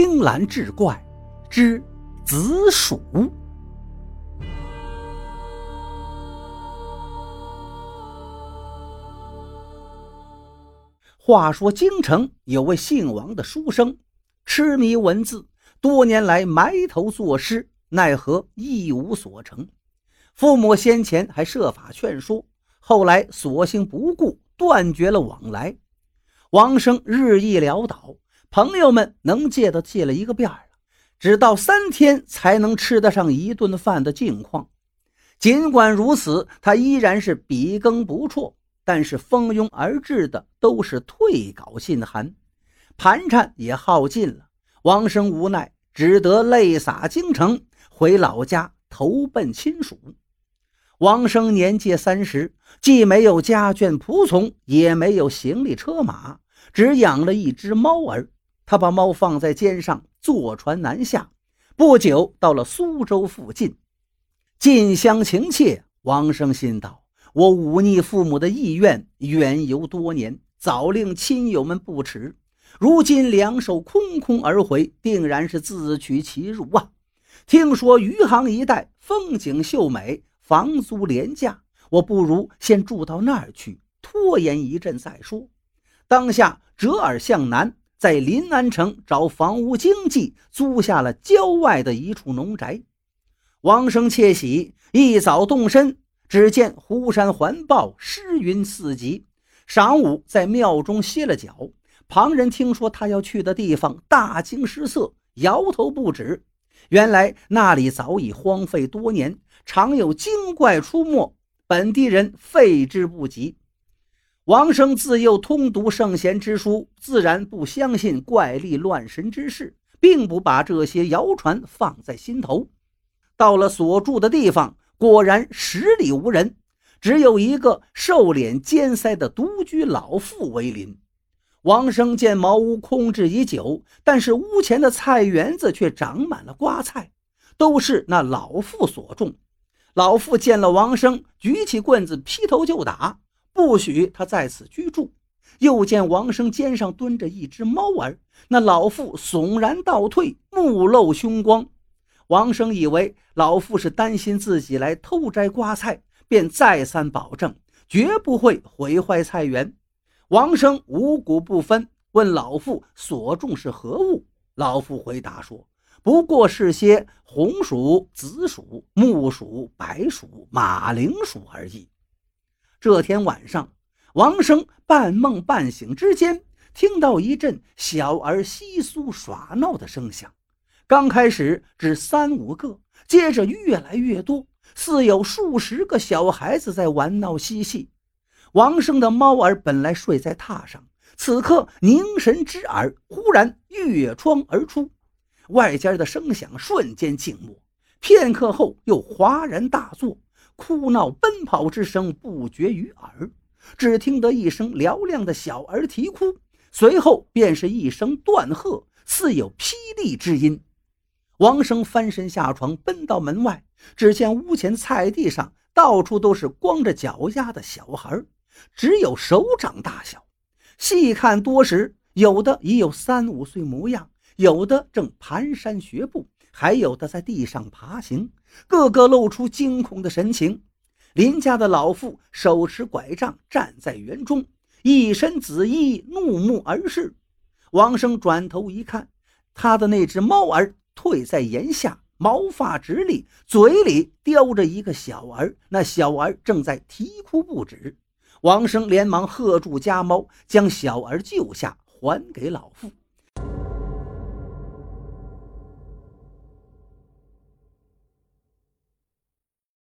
青蓝志怪之紫薯。话说京城有位姓王的书生，痴迷文字，多年来埋头作诗，奈何一无所成。父母先前还设法劝说，后来索性不顾，断绝了往来。王生日益潦倒。朋友们能借的借了一个遍了，只到三天才能吃得上一顿饭的境况。尽管如此，他依然是笔耕不辍，但是蜂拥而至的都是退稿信函，盘缠也耗尽了。王生无奈，只得泪洒京城，回老家投奔亲属。王生年届三十，既没有家眷仆从，也没有行李车马，只养了一只猫儿。他把猫放在肩上，坐船南下。不久，到了苏州附近，近乡情怯。王生心道：“我忤逆父母的意愿，远游多年，早令亲友们不齿。如今两手空空而回，定然是自取其辱啊！听说余杭一带风景秀美，房租廉价，我不如先住到那儿去，拖延一阵再说。”当下折耳向南。在临安城找房屋经济，租下了郊外的一处农宅。王生窃喜，一早动身。只见湖山环抱，湿云四集。晌午在庙中歇了脚。旁人听说他要去的地方，大惊失色，摇头不止。原来那里早已荒废多年，常有精怪出没，本地人废之不及。王生自幼通读圣贤之书，自然不相信怪力乱神之事，并不把这些谣传放在心头。到了所住的地方，果然十里无人，只有一个瘦脸尖腮的独居老妇为邻。王生见茅屋空置已久，但是屋前的菜园子却长满了瓜菜，都是那老妇所种。老妇见了王生，举起棍子劈头就打。不许他在此居住。又见王生肩上蹲着一只猫儿，那老妇悚然倒退，目露凶光。王生以为老妇是担心自己来偷摘瓜菜，便再三保证绝不会毁坏菜园。王生五谷不分，问老妇所种是何物。老妇回答说：“不过是些红薯、紫薯、木薯、白薯、马铃薯而已。”这天晚上，王生半梦半醒之间，听到一阵小儿窸窣耍闹的声响。刚开始只三五个，接着越来越多，似有数十个小孩子在玩闹嬉戏。王生的猫儿本来睡在榻上，此刻凝神之耳，忽然越窗而出，外间的声响瞬间静默，片刻后又哗然大作。哭闹奔跑之声不绝于耳，只听得一声嘹亮的小儿啼哭，随后便是一声断喝，似有霹雳之音。王生翻身下床，奔到门外，只见屋前菜地上到处都是光着脚丫的小孩，只有手掌大小。细看多时，有的已有三五岁模样，有的正蹒跚学步。还有的在地上爬行，个个露出惊恐的神情。林家的老妇手持拐杖站在园中，一身紫衣，怒目而视。王生转头一看，他的那只猫儿退在檐下，毛发直立，嘴里叼着一个小儿，那小儿正在啼哭不止。王生连忙喝住家猫，将小儿救下，还给老妇。